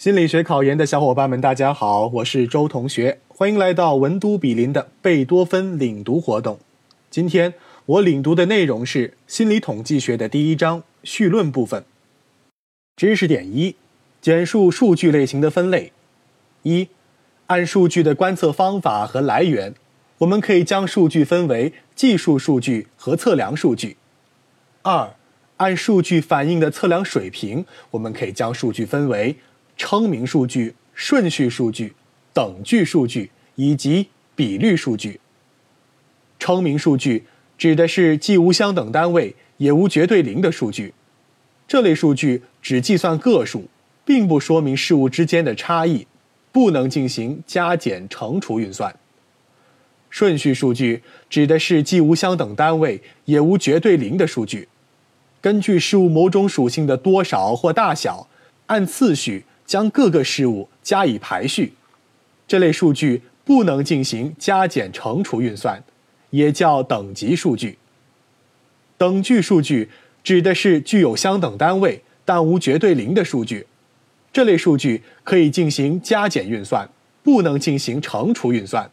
心理学考研的小伙伴们，大家好，我是周同学，欢迎来到文都比林的贝多芬领读活动。今天我领读的内容是心理统计学的第一章绪论部分。知识点一：简述数据类型的分类。一、按数据的观测方法和来源，我们可以将数据分为计数数据和测量数据。二、按数据反映的测量水平，我们可以将数据分为称名数据、顺序数据、等距数据以及比率数据。称名数据指的是既无相等单位也无绝对零的数据，这类数据只计算个数，并不说明事物之间的差异，不能进行加减乘除运算。顺序数据指的是既无相等单位也无绝对零的数据。根据事物某种属性的多少或大小，按次序将各个事物加以排序，这类数据不能进行加减乘除运算，也叫等级数据。等距数据指的是具有相等单位但无绝对零的数据，这类数据可以进行加减运算，不能进行乘除运算。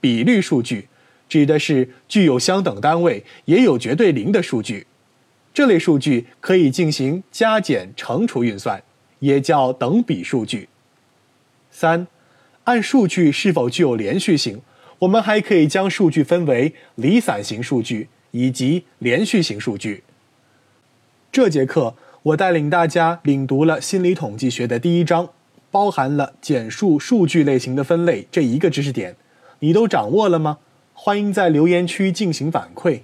比率数据指的是具有相等单位也有绝对零的数据。这类数据可以进行加减乘除运算，也叫等比数据。三，按数据是否具有连续性，我们还可以将数据分为离散型数据以及连续型数据。这节课我带领大家领读了心理统计学的第一章，包含了简述数据类型的分类这一个知识点，你都掌握了吗？欢迎在留言区进行反馈。